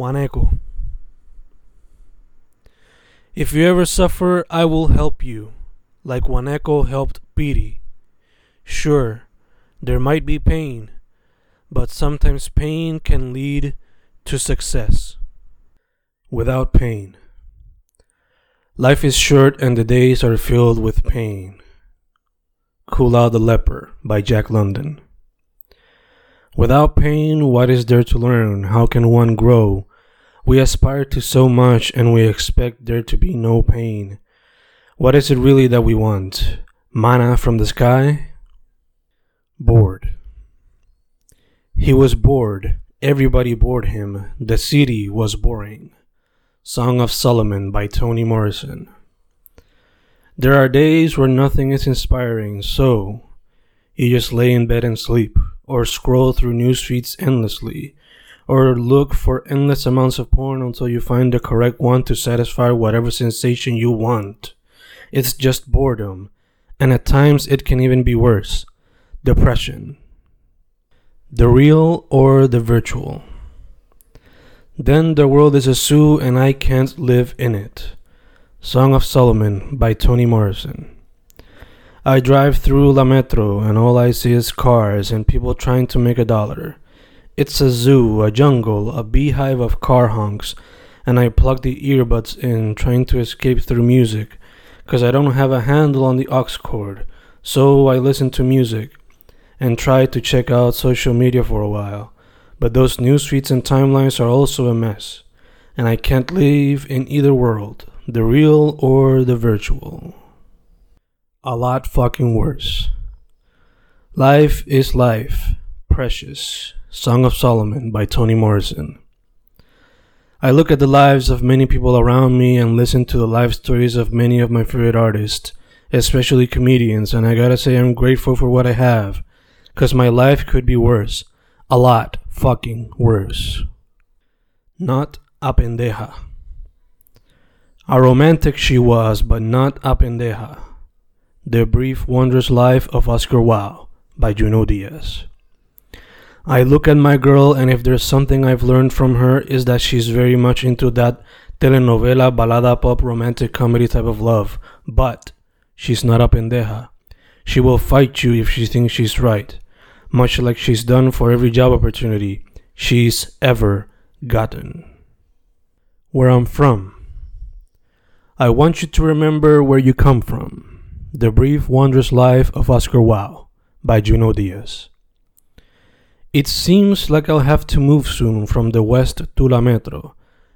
Juaneco. If you ever suffer, I will help you, like Juaneco helped Piri. Sure, there might be pain, but sometimes pain can lead to success. Without pain. Life is short and the days are filled with pain. Koolau the Leper by Jack London. Without pain, what is there to learn? How can one grow? We aspire to so much and we expect there to be no pain. What is it really that we want? Manna from the sky? Bored. He was bored. Everybody bored him. The city was boring. Song of Solomon by Toni Morrison. There are days where nothing is inspiring, so you just lay in bed and sleep, or scroll through news feeds endlessly, or look for endless amounts of porn until you find the correct one to satisfy whatever sensation you want. It's just boredom, and at times it can even be worse depression. The real or the virtual. Then the world is a zoo and I can't live in it. Song of Solomon by Toni Morrison. I drive through La Metro and all I see is cars and people trying to make a dollar. It's a zoo, a jungle, a beehive of car honks, and I plug the earbuds in trying to escape through music because I don't have a handle on the aux cord. So I listen to music and try to check out social media for a while. But those news feeds and timelines are also a mess, and I can't live in either world the real or the virtual. A lot fucking worse. Life is life, precious. Song of Solomon by Toni Morrison. I look at the lives of many people around me and listen to the life stories of many of my favorite artists, especially comedians, and I gotta say I'm grateful for what I have, cause my life could be worse. A lot fucking worse. Not a pendeja. A romantic she was, but not a pendeja. The Brief Wondrous Life of Oscar Wao by Junot Diaz. I look at my girl, and if there's something I've learned from her, is that she's very much into that telenovela, balada pop, romantic comedy type of love. But she's not a pendeja. She will fight you if she thinks she's right, much like she's done for every job opportunity she's ever gotten. Where I'm from. I want you to remember where you come from. The Brief Wondrous Life of Oscar Wao by Junot Diaz. It seems like I'll have to move soon from the west to La Metro,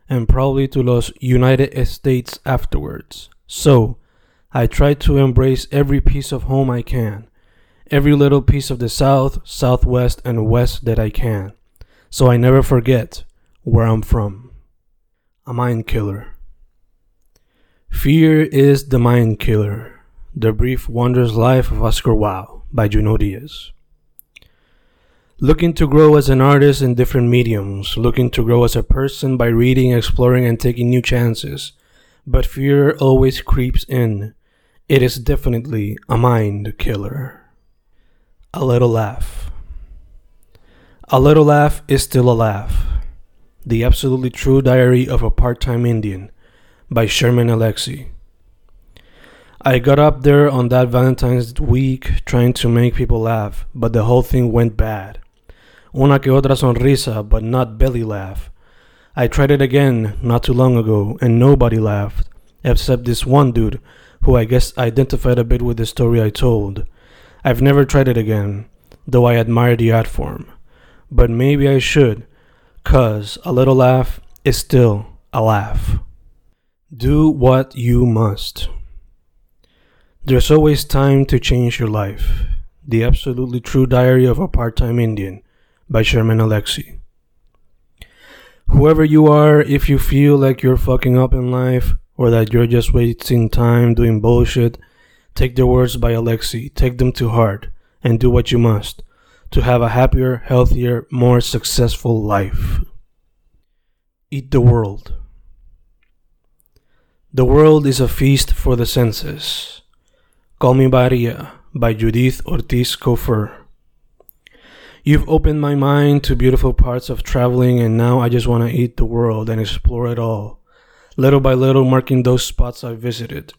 and probably to Los United States afterwards. So, I try to embrace every piece of home I can, every little piece of the south, southwest, and west that I can, so I never forget where I'm from. A mind killer. Fear is the mind killer. The Brief Wondrous Life of Oscar Wao by Junot Diaz. Looking to grow as an artist in different mediums, looking to grow as a person by reading, exploring, and taking new chances. But fear always creeps in. It is definitely a mind killer. A little laugh. A little laugh is still a laugh. The absolutely true diary of a part time Indian by Sherman Alexie. I got up there on that Valentine's week trying to make people laugh, but the whole thing went bad. Una que otra sonrisa, but not belly laugh. I tried it again not too long ago, and nobody laughed, except this one dude who I guess identified a bit with the story I told. I've never tried it again, though I admire the art form. But maybe I should, cause a little laugh is still a laugh. Do what you must. There's always time to change your life. The Absolutely True Diary of a Part Time Indian by Sherman Alexie. Whoever you are, if you feel like you're fucking up in life or that you're just wasting time doing bullshit, take the words by Alexie, take them to heart, and do what you must to have a happier, healthier, more successful life. Eat the world. The world is a feast for the senses. Call Me Maria by Judith Ortiz Cofer. You've opened my mind to beautiful parts of traveling, and now I just want to eat the world and explore it all. Little by little, marking those spots I've visited,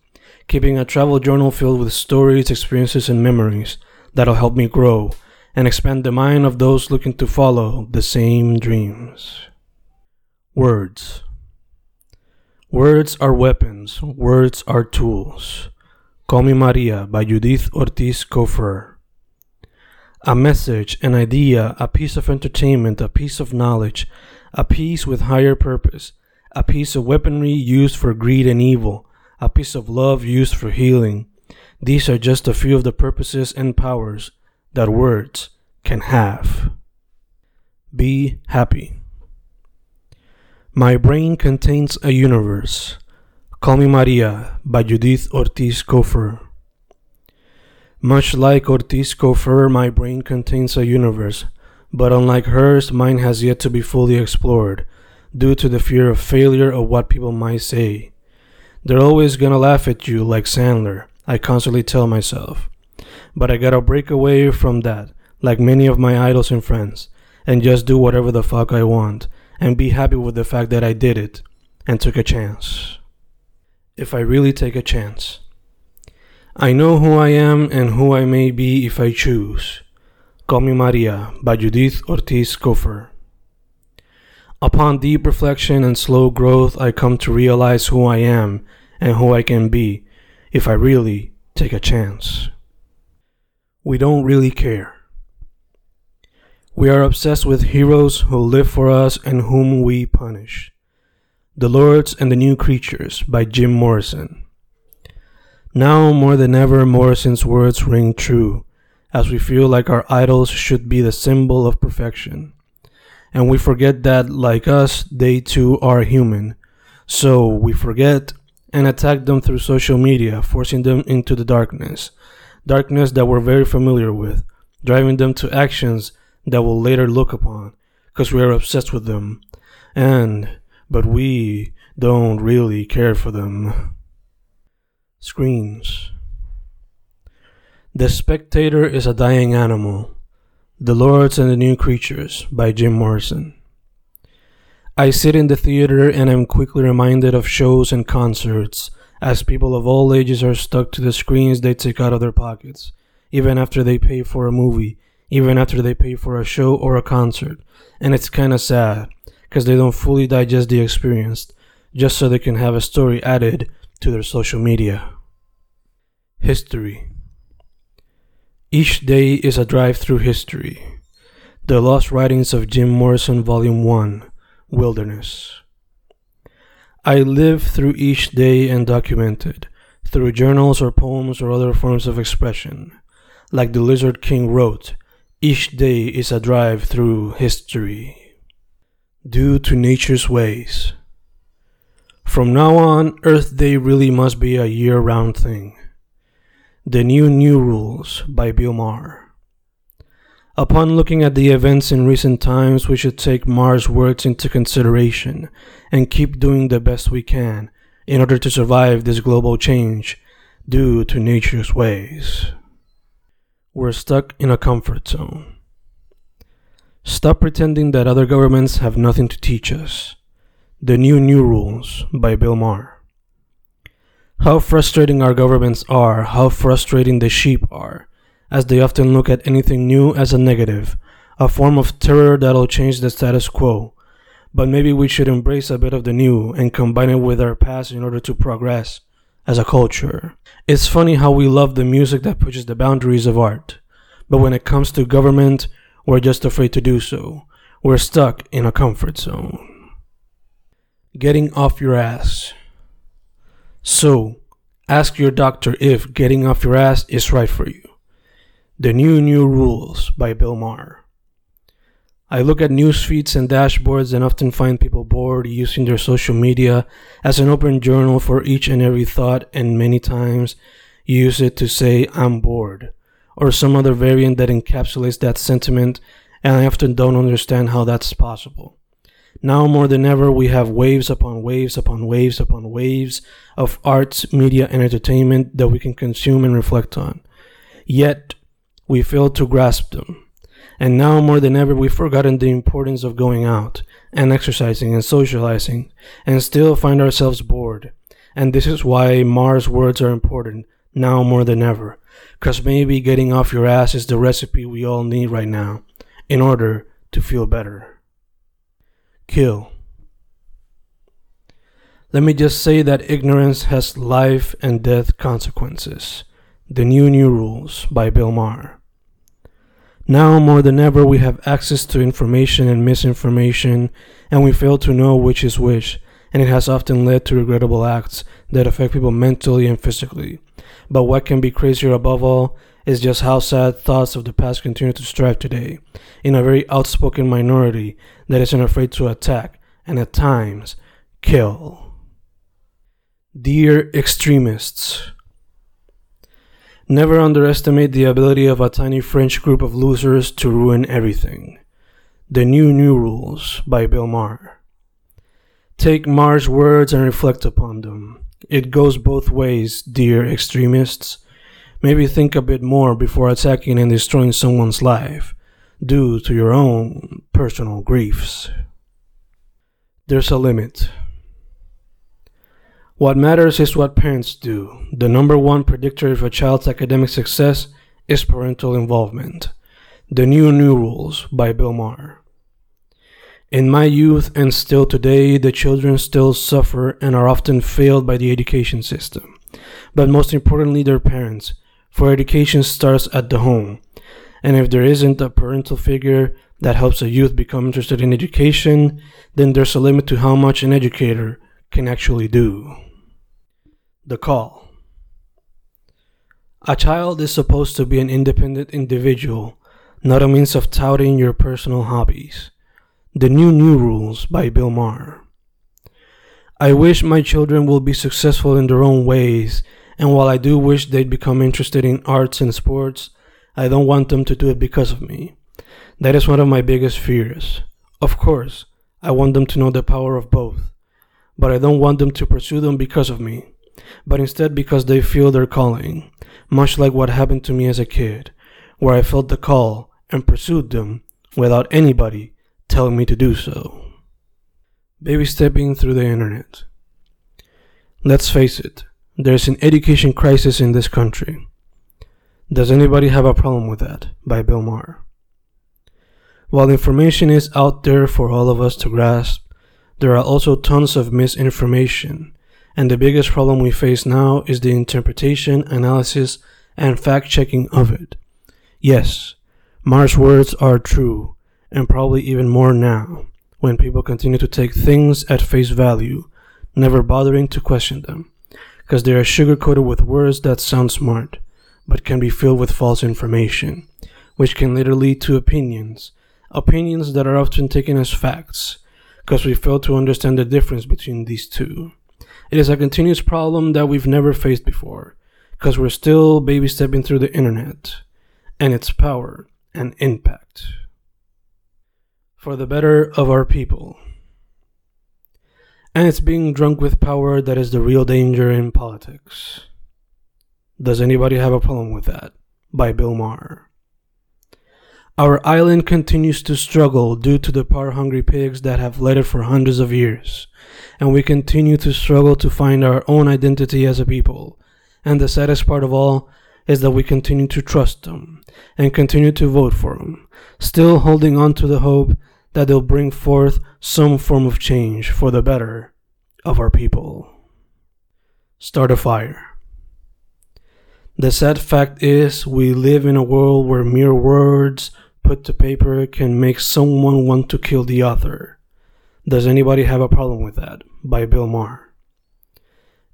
keeping a travel journal filled with stories, experiences, and memories that'll help me grow and expand the mind of those looking to follow the same dreams. Words. Words are weapons, words are tools. Call Me Maria by Judith Ortiz Cofer a message, an idea, a piece of entertainment, a piece of knowledge, a piece with higher purpose, a piece of weaponry used for greed and evil, a piece of love used for healing. These are just a few of the purposes and powers that words can have. Be happy. My brain contains a universe. Call Me Maria by Judith Ortiz Cofer. Much like Ortiz Cofer, my brain contains a universe, but unlike hers, mine has yet to be fully explored, due to the fear of failure of what people might say. They're always gonna laugh at you like Sandler, I constantly tell myself. But I gotta break away from that, like many of my idols and friends, and just do whatever the fuck I want, and be happy with the fact that I did it, and took a chance. If I really take a chance. I know who I am and who I may be if I choose. Call Me Maria by Judith Ortiz Cofer. Upon deep reflection and slow growth, I come to realize who I am and who I can be if I really take a chance. We don't really care. We are obsessed with heroes who live for us and whom we punish. The Lords and the New Creatures by Jim Morrison. Now more than ever, Morrison's words ring true, as we feel like our idols should be the symbol of perfection. And we forget that, like us, they too are human. So we forget and attack them through social media, forcing them into the darkness. Darkness that we're very familiar with, driving them to actions that we'll later look upon, because we are obsessed with them. And, but we don't really care for them. Screens. The Spectator is a Dying Animal. The Lords and the New Creatures by Jim Morrison. I sit in the theater and am quickly reminded of shows and concerts, as people of all ages are stuck to the screens they take out of their pockets, even after they pay for a movie, even after they pay for a show or a concert. And it's kinda sad, because they don't fully digest the experience, just so they can have a story added to their social media. History Each day is a drive through history. The Lost Writings of Jim Morrison, Volume 1 Wilderness. I live through each day and document it, through journals or poems or other forms of expression. Like the Lizard King wrote, each day is a drive through history. Due to nature's ways. From now on, Earth Day really must be a year round thing. The New New Rules by Bill Maher. Upon looking at the events in recent times, we should take Maher's words into consideration and keep doing the best we can in order to survive this global change due to nature's ways. We're stuck in a comfort zone. Stop pretending that other governments have nothing to teach us. The New New Rules by Bill Maher. How frustrating our governments are, how frustrating the sheep are, as they often look at anything new as a negative, a form of terror that'll change the status quo. But maybe we should embrace a bit of the new and combine it with our past in order to progress as a culture. It's funny how we love the music that pushes the boundaries of art, but when it comes to government, we're just afraid to do so. We're stuck in a comfort zone. Getting off your ass. So, ask your doctor if getting off your ass is right for you. The New New Rules by Bill Maher. I look at news feeds and dashboards and often find people bored using their social media as an open journal for each and every thought, and many times use it to say, I'm bored, or some other variant that encapsulates that sentiment, and I often don't understand how that's possible. Now more than ever, we have waves upon waves upon waves upon waves of arts, media, and entertainment that we can consume and reflect on. Yet, we fail to grasp them. And now more than ever, we've forgotten the importance of going out and exercising and socializing and still find ourselves bored. And this is why Maher's words are important now more than ever. Because maybe getting off your ass is the recipe we all need right now in order to feel better. Kill. Let me just say that ignorance has life and death consequences. The New New Rules by Bill Maher. Now more than ever, we have access to information and misinformation, and we fail to know which is which, and it has often led to regrettable acts that affect people mentally and physically. But what can be crazier above all is just how sad thoughts of the past continue to strive today, in a very outspoken minority that isn't afraid to attack and at times kill. Dear extremists, never underestimate the ability of a tiny French group of losers to ruin everything. The New New Rules by Bill Maher. Take Maher's words and reflect upon them. It goes both ways, dear extremists. Maybe think a bit more before attacking and destroying someone's life due to your own personal griefs. There's a limit. What matters is what parents do. The number one predictor of a child's academic success is parental involvement. The New New Rules by Bill Maher. In my youth and still today, the children still suffer and are often failed by the education system. But most importantly, their parents, for education starts at the home. And if there isn't a parental figure that helps a youth become interested in education, then there's a limit to how much an educator can actually do. The call. A child is supposed to be an independent individual, not a means of touting your personal hobbies. The New New Rules by Bill Maher. I wish my children will be successful in their own ways, and while I do wish they'd become interested in arts and sports, I don't want them to do it because of me. That is one of my biggest fears. Of course, I want them to know the power of both, but I don't want them to pursue them because of me but instead because they feel their calling, much like what happened to me as a kid, where I felt the call and pursued them without anybody telling me to do so. Baby stepping through the internet. Let's face it, there's an education crisis in this country. Does anybody have a problem with that? By Bill Maher. While information is out there for all of us to grasp, there are also tons of misinformation and the biggest problem we face now is the interpretation, analysis, and fact checking of it. Yes, Maher's words are true, and probably even more now, when people continue to take things at face value, never bothering to question them, because they are sugar coated with words that sound smart, but can be filled with false information, which can later lead to opinions, opinions that are often taken as facts, because we fail to understand the difference between these two. It is a continuous problem that we've never faced before, because we're still baby stepping through the internet and its power and impact. For the better of our people. And it's being drunk with power that is the real danger in politics. Does anybody have a problem with that? By Bill Maher. Our island continues to struggle due to the power hungry pigs that have led it for hundreds of years, and we continue to struggle to find our own identity as a people. And the saddest part of all is that we continue to trust them and continue to vote for them, still holding on to the hope that they'll bring forth some form of change for the better of our people. Start a fire. The sad fact is, we live in a world where mere words put to paper can make someone want to kill the other. Does anybody have a problem with that? By Bill Maher.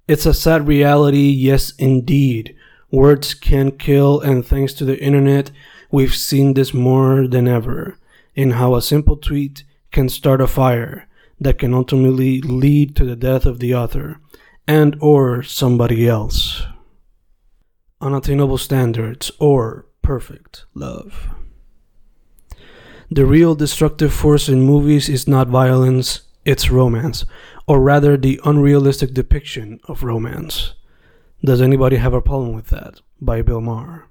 It's a sad reality, yes, indeed. Words can kill, and thanks to the internet, we've seen this more than ever in how a simple tweet can start a fire that can ultimately lead to the death of the author and or somebody else. Unattainable standards or perfect love. The real destructive force in movies is not violence, it's romance, or rather the unrealistic depiction of romance. Does anybody have a problem with that? By Bill Maher.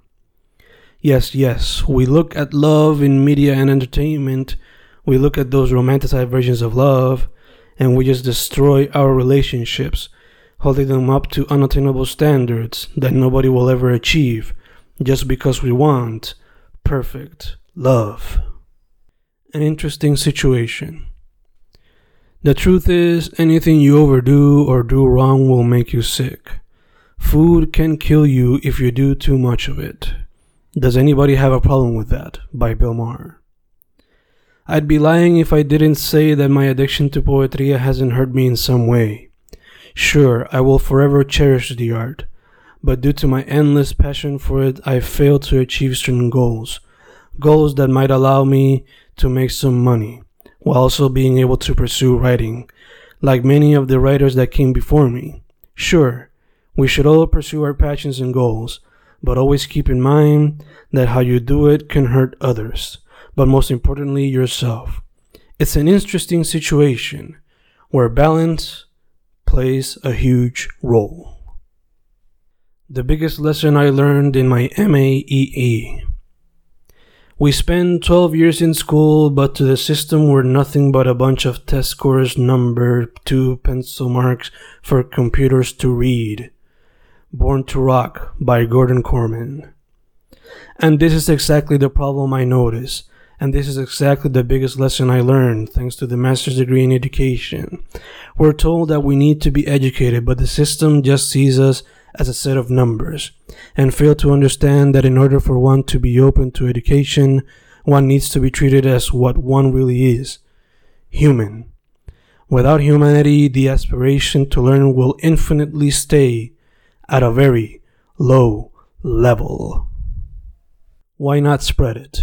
Yes, yes, we look at love in media and entertainment, we look at those romanticized versions of love, and we just destroy our relationships, holding them up to unattainable standards that nobody will ever achieve just because we want perfect love. An interesting situation. The truth is, anything you overdo or do wrong will make you sick. Food can kill you if you do too much of it. Does anybody have a problem with that? By Bill Maher. I'd be lying if I didn't say that my addiction to poetry hasn't hurt me in some way. Sure, I will forever cherish the art, but due to my endless passion for it, I've failed to achieve certain goals. Goals that might allow me to make some money, while also being able to pursue writing, like many of the writers that came before me. Sure, we should all pursue our passions and goals, but always keep in mind that how you do it can hurt others, but most importantly, yourself. It's an interesting situation where balance plays a huge role. The biggest lesson I learned in my MAEE. We spend 12 years in school, but to the system we're nothing but a bunch of test scores, number, two pencil marks for computers to read. Born to Rock by Gordon Korman. And this is exactly the problem I notice. And this is exactly the biggest lesson I learned thanks to the master's degree in education. We're told that we need to be educated, but the system just sees us as a set of numbers and fail to understand that in order for one to be open to education, one needs to be treated as what one really is human. Without humanity, the aspiration to learn will infinitely stay at a very low level. Why not spread it?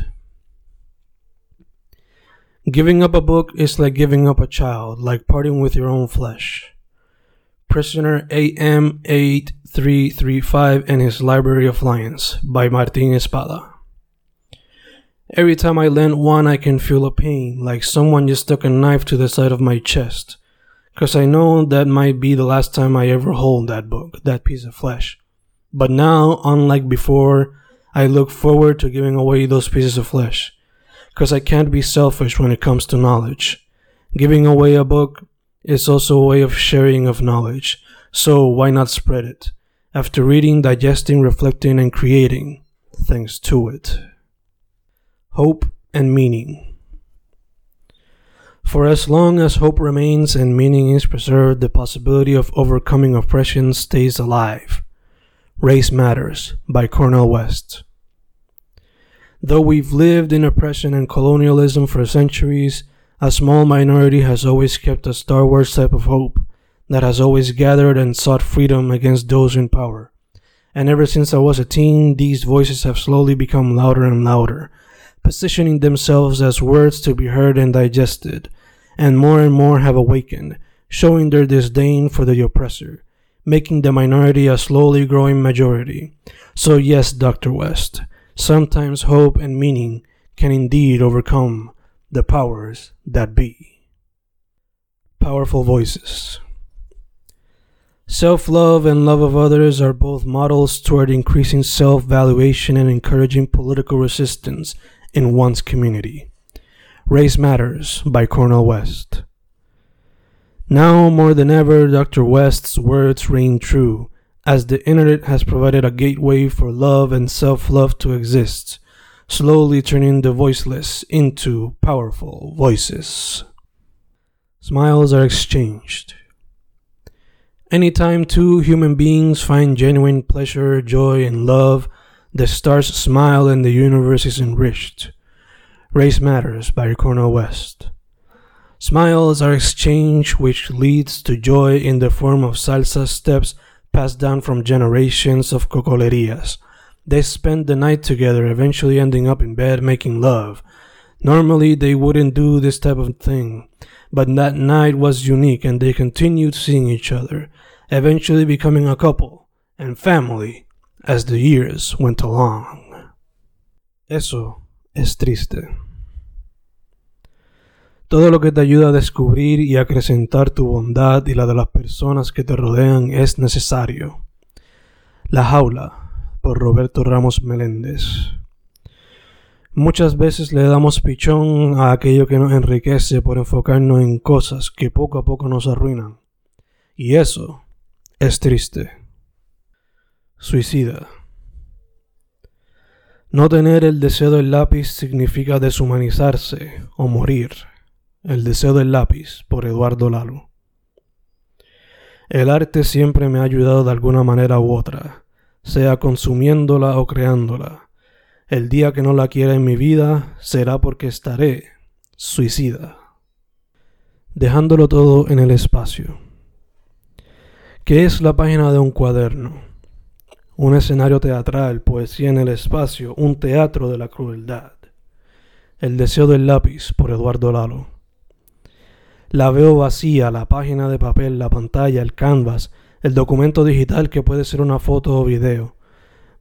Giving up a book is like giving up a child, like parting with your own flesh. Prisoner AM8335 and His Library of Lions by Martin Espada. Every time I lend one, I can feel a pain, like someone just stuck a knife to the side of my chest. Cause I know that might be the last time I ever hold that book, that piece of flesh. But now, unlike before, I look forward to giving away those pieces of flesh. Cause I can't be selfish when it comes to knowledge. Giving away a book is also a way of sharing of knowledge, so why not spread it? After reading, digesting, reflecting, and creating, thanks to it. Hope and meaning. For as long as hope remains and meaning is preserved, the possibility of overcoming oppression stays alive. Race Matters by Cornel West. Though we've lived in oppression and colonialism for centuries, a small minority has always kept a Star Wars type of hope that has always gathered and sought freedom against those in power. And ever since I was a teen, these voices have slowly become louder and louder, positioning themselves as words to be heard and digested, and more and more have awakened, showing their disdain for the oppressor, making the minority a slowly growing majority. So, yes, Dr. West, sometimes hope and meaning can indeed overcome the powers that be. Powerful voices. Self love and love of others are both models toward increasing self valuation and encouraging political resistance in one's community. Race Matters by Cornel West. Now more than ever, Dr. West's words ring true, as the internet has provided a gateway for love and self love to exist slowly turning the voiceless into powerful voices. Smiles are exchanged. Anytime two human beings find genuine pleasure, joy, and love, the stars smile and the universe is enriched. Race Matters by Cornel West. Smiles are exchanged, which leads to joy in the form of salsa steps passed down from generations of cocolerias they spend the night together, eventually ending up in bed making love. Normally, they wouldn't do this type of thing, but that night was unique and they continued seeing each other, eventually becoming a couple and family as the years went along. Eso es triste. Todo lo que te ayuda a descubrir y acrecentar tu bondad y la de las personas que te rodean es necesario. La jaula por Roberto Ramos Meléndez. Muchas veces le damos pichón a aquello que nos enriquece por enfocarnos en cosas que poco a poco nos arruinan. Y eso es triste. Suicida. No tener el deseo del lápiz significa deshumanizarse o morir. El deseo del lápiz por Eduardo Lalo. El arte siempre me ha ayudado de alguna manera u otra, sea consumiéndola o creándola el día que no la quiera en mi vida será porque estaré suicida, dejándolo todo en el espacio. ¿Qué es la página de un cuaderno? Un escenario teatral, poesía en el espacio, un teatro de la crueldad. El deseo del lápiz por Eduardo Lalo. La veo vacía, la página de papel, la pantalla, el canvas, el documento digital que puede ser una foto o video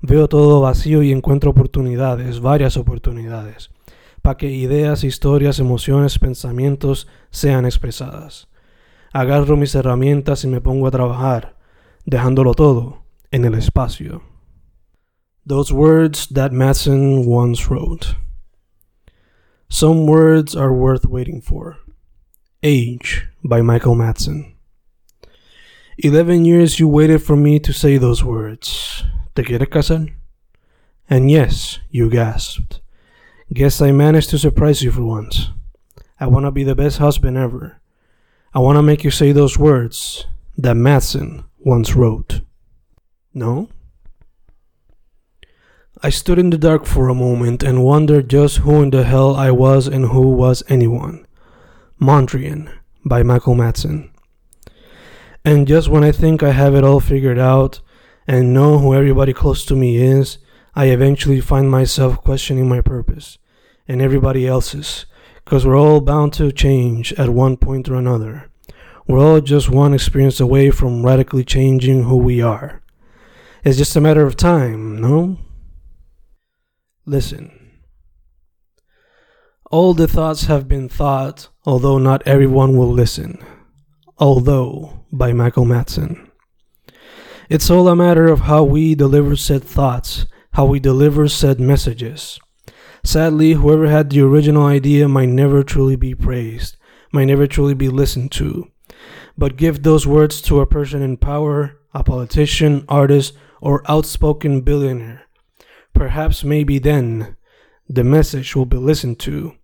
Veo todo vacío y encuentro oportunidades, varias oportunidades, para que ideas, historias, emociones, pensamientos sean expresadas. Agarro mis herramientas y me pongo a trabajar, dejándolo todo en el espacio. Those words that Madsen once wrote. Some words are worth waiting for. Age by Michael Madsen. Eleven years you waited for me to say those words. ¿Te quieres casar? And yes, you gasped. Guess I managed to surprise you for once. I want to be the best husband ever. I want to make you say those words that Madsen once wrote. No? I stood in the dark for a moment and wondered just who in the hell I was and who was anyone. Mondrian by Michael Madsen. And just when I think I have it all figured out, and know who everybody close to me is, I eventually find myself questioning my purpose and everybody else's, because we're all bound to change at one point or another. We're all just one experience away from radically changing who we are. It's just a matter of time, no? Listen. All the thoughts have been thought, although not everyone will listen. Although, by Michael Madsen. It's all a matter of how we deliver said thoughts, how we deliver said messages. Sadly, whoever had the original idea might never truly be praised, might never truly be listened to. But give those words to a person in power, a politician, artist, or outspoken billionaire. Perhaps maybe then the message will be listened to,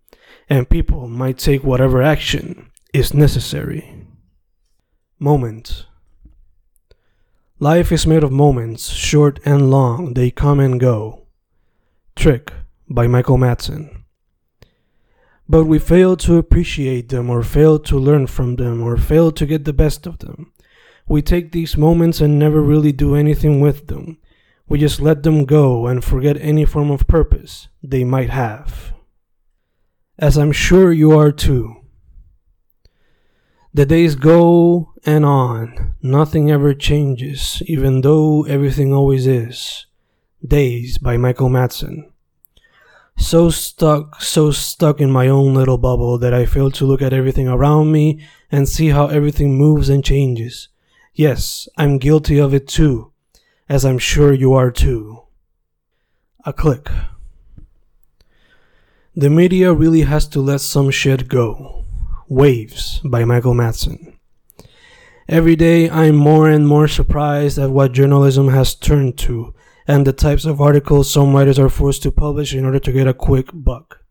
and people might take whatever action is necessary. Moment. Life is made of moments, short and long, they come and go. Trick by Michael Madsen. But we fail to appreciate them, or fail to learn from them, or fail to get the best of them. We take these moments and never really do anything with them. We just let them go and forget any form of purpose they might have. As I'm sure you are too. The days go and on. Nothing ever changes, even though everything always is. Days by Michael Madsen. So stuck, so stuck in my own little bubble that I fail to look at everything around me and see how everything moves and changes. Yes, I'm guilty of it too, as I'm sure you are too. A click. The media really has to let some shit go. Waves by Michael Madsen. Every day I'm more and more surprised at what journalism has turned to and the types of articles some writers are forced to publish in order to get a quick buck.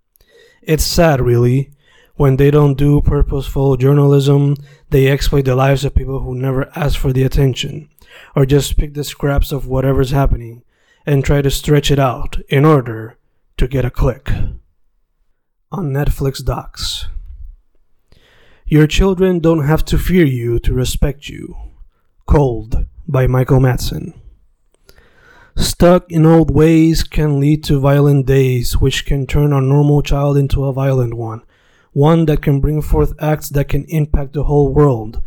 It's sad, really. When they don't do purposeful journalism, they exploit the lives of people who never ask for the attention, or just pick the scraps of whatever's happening and try to stretch it out in order to get a click. On Netflix Docs. Your children don't have to fear you to respect you. Cold by Michael Madsen. Stuck in old ways can lead to violent days, which can turn a normal child into a violent one, one that can bring forth acts that can impact the whole world.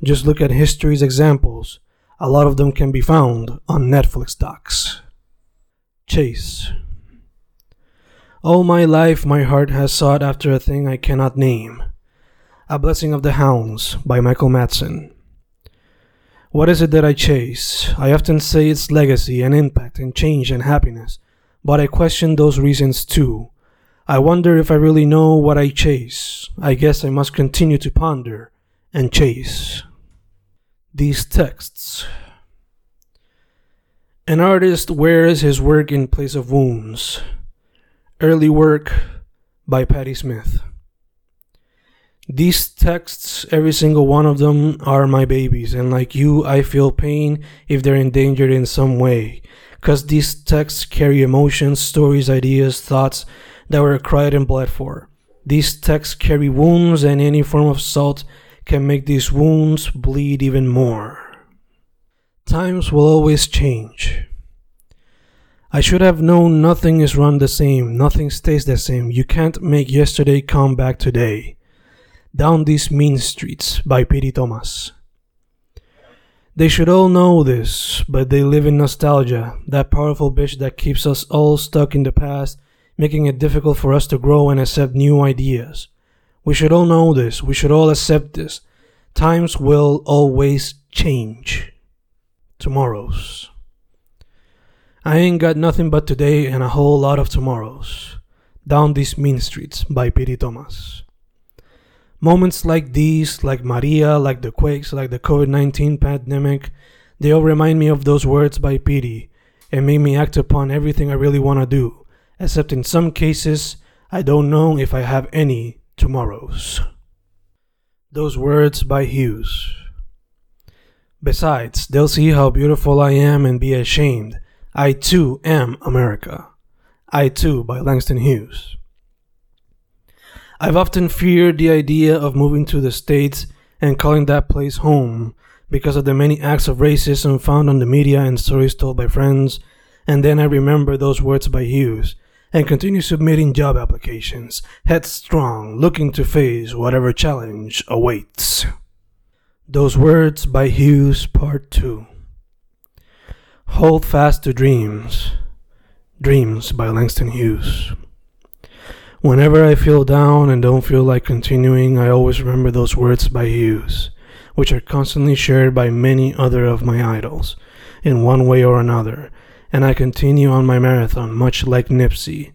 Just look at history's examples. A lot of them can be found on Netflix docs. Chase. All my life, my heart has sought after a thing I cannot name. A Blessing of the Hounds by Michael Madsen. What is it that I chase? I often say it's legacy and impact and change and happiness, but I question those reasons too. I wonder if I really know what I chase. I guess I must continue to ponder and chase. These texts. An artist wears his work in place of wounds. Early work by Patti Smith. These texts, every single one of them, are my babies, and like you, I feel pain if they're endangered in some way. Because these texts carry emotions, stories, ideas, thoughts that were cried and bled for. These texts carry wounds, and any form of salt can make these wounds bleed even more. Times will always change. I should have known nothing is run the same, nothing stays the same. You can't make yesterday come back today. Down These Mean Streets by Piri Thomas. They should all know this, but they live in nostalgia, that powerful bitch that keeps us all stuck in the past, making it difficult for us to grow and accept new ideas. We should all know this, we should all accept this. Times will always change. Tomorrows. I ain't got nothing but today and a whole lot of tomorrows. Down These Mean Streets by Piri Thomas. Moments like these, like Maria, like the quakes, like the COVID 19 pandemic, they all remind me of those words by Piri and make me act upon everything I really want to do, except in some cases, I don't know if I have any tomorrows. Those words by Hughes. Besides, they'll see how beautiful I am and be ashamed I Too Am America. I Too by Langston Hughes. I've often feared the idea of moving to the States and calling that place home because of the many acts of racism found on the media and stories told by friends, and then I remember those words by Hughes and continue submitting job applications, headstrong, looking to face whatever challenge awaits. Those words by Hughes, Part 2. Hold Fast to Dreams. Dreams by Langston Hughes. Whenever I feel down and don't feel like continuing, I always remember those words by Hughes, which are constantly shared by many other of my idols, in one way or another, and I continue on my marathon much like Nipsey.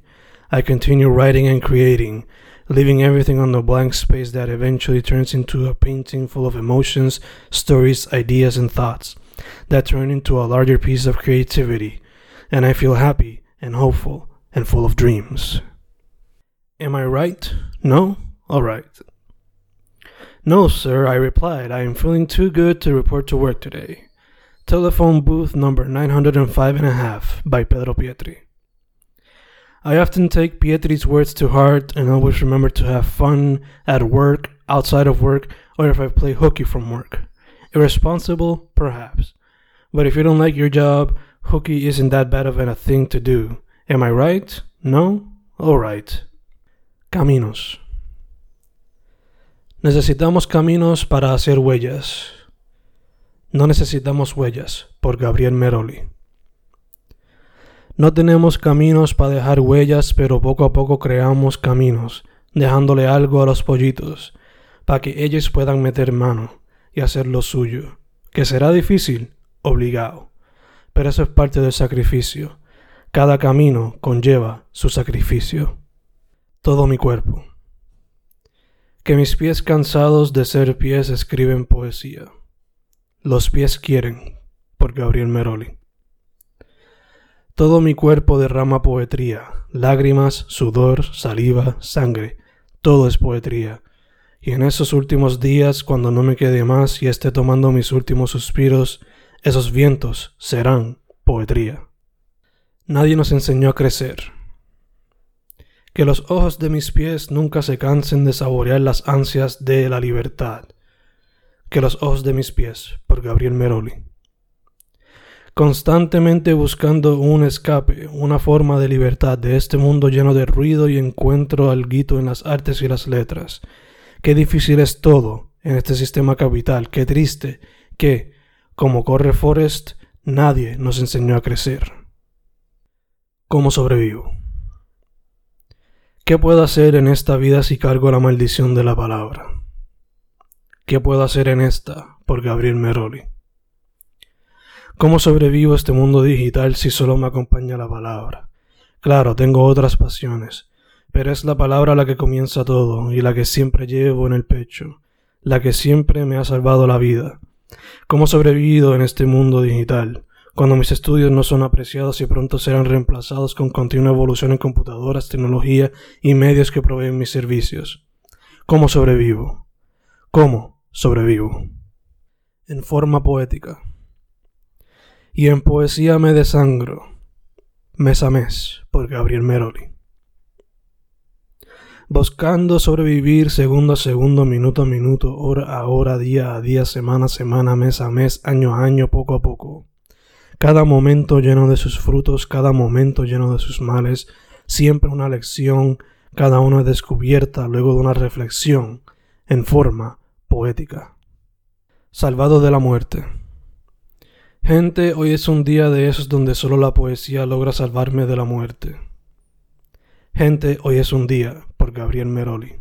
I continue writing and creating, leaving everything on the blank space that eventually turns into a painting full of emotions, stories, ideas, and thoughts that turn into a larger piece of creativity, and I feel happy and hopeful and full of dreams. Am I right? No? Alright. No, sir, I replied. I am feeling too good to report to work today. Telephone booth number 905 and a half by Pedro Pietri. I often take Pietri's words to heart and always remember to have fun at work, outside of work, or if I play hooky from work. Irresponsible? Perhaps. But if you don't like your job, hooky isn't that bad of a thing to do. Am I right? No? Alright. Caminos. Necesitamos caminos para hacer huellas. No necesitamos huellas, por Gabriel Meroli. No tenemos caminos para dejar huellas, pero poco a poco creamos caminos, dejándole algo a los pollitos, para que ellos puedan meter mano y hacer lo suyo, que será difícil, obligado, pero eso es parte del sacrificio. Cada camino conlleva su sacrificio. Todo mi cuerpo. Que mis pies cansados de ser pies escriben poesía. Los pies quieren, por Gabriel Meroli. Todo mi cuerpo derrama poetría, lágrimas, sudor, saliva, sangre, todo es poetría y en esos últimos días, cuando no me quede más y esté tomando mis últimos suspiros, esos vientos serán poetría. Nadie nos enseñó a crecer. Que los ojos de mis pies nunca se cansen de saborear las ansias de la libertad. Que los ojos de mis pies, por Gabriel Meroli. Constantemente buscando un escape, una forma de libertad de este mundo lleno de ruido y encuentro alguito en las artes y las letras Qué difícil es todo en este sistema capital, qué triste que, como corre Forrest, nadie nos enseñó a crecer. ¿Cómo sobrevivo? ¿Qué puedo hacer en esta vida si cargo la maldición de la palabra? ¿Qué puedo hacer en esta por Gabriel Meroli? ¿Cómo sobrevivo a este mundo digital si solo me acompaña la palabra? Claro, tengo otras pasiones, pero es la palabra la que comienza todo y la que siempre llevo en el pecho, la que siempre me ha salvado la vida. ¿Cómo sobrevivido en este mundo digital? Cuando mis estudios no son apreciados y pronto serán reemplazados con continua evolución en computadoras, tecnología y medios que proveen mis servicios. ¿Cómo sobrevivo? ¿Cómo sobrevivo? En forma poética. Y en poesía me desangro, mes a mes, por Gabriel Meroli buscando sobrevivir segundo a segundo, minuto a minuto, hora a hora, día a día, semana a semana, mes a mes, año a año, poco a poco. Cada momento lleno de sus frutos, cada momento lleno de sus males, siempre una lección, cada una descubierta luego de una reflexión, en forma poética. Salvado de la muerte. Gente, hoy es un día de esos donde solo la poesía logra salvarme de la muerte. Gente, hoy es un día, por Gabriel Meroli.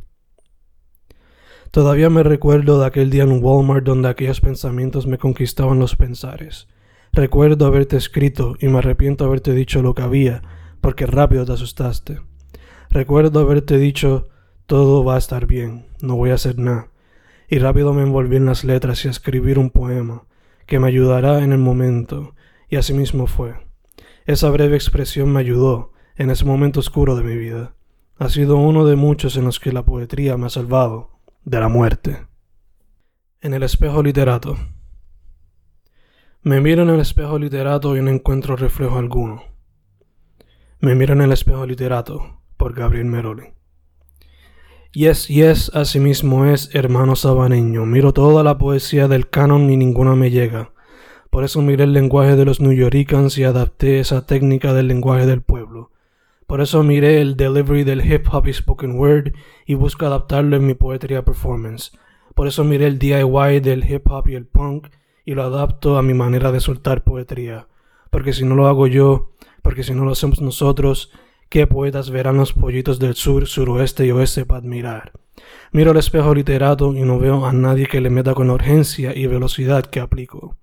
Todavía me recuerdo de aquel día en Walmart donde aquellos pensamientos me conquistaban los pensares. Recuerdo haberte escrito y me arrepiento haberte dicho lo que había, porque rápido te asustaste. Recuerdo haberte dicho todo va a estar bien, no voy a hacer nada. Y rápido me envolví en las letras y a escribir un poema que me ayudará en el momento, y así mismo fue. Esa breve expresión me ayudó, en ese momento oscuro de mi vida. Ha sido uno de muchos en los que la poesía me ha salvado de la muerte. En el espejo literato. Me miro en el espejo literato y no encuentro reflejo alguno. Me miro en el espejo literato por Gabriel Meroli. Yes, yes, así mismo es, hermano sabaneño. Miro toda la poesía del canon y ninguna me llega. Por eso miré el lenguaje de los New y adapté esa técnica del lenguaje del pueblo por eso miré el delivery del hip hop y spoken word y busco adaptarlo en mi poetría performance. Por eso miré el DIY del hip hop y el punk y lo adapto a mi manera de soltar poetría. Porque si no lo hago yo, porque si no lo hacemos nosotros, ¿qué poetas verán los pollitos del sur, suroeste y oeste para admirar? Miro el espejo literato y no veo a nadie que le meta con la urgencia y velocidad que aplico.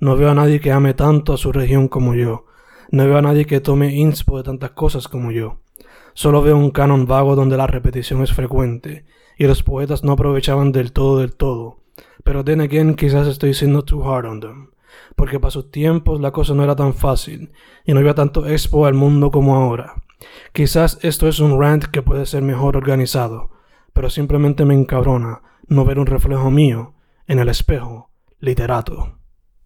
No veo a nadie que ame tanto a su región como yo. No veo a nadie que tome inspo de tantas cosas como yo. Solo veo un canon vago donde la repetición es frecuente, y los poetas no aprovechaban del todo del todo. Pero then again quizás estoy siendo too hard on them. Porque para sus tiempos la cosa no era tan fácil, y no había tanto expo al mundo como ahora. Quizás esto es un rant que puede ser mejor organizado, pero simplemente me encabrona no ver un reflejo mío en el espejo literato.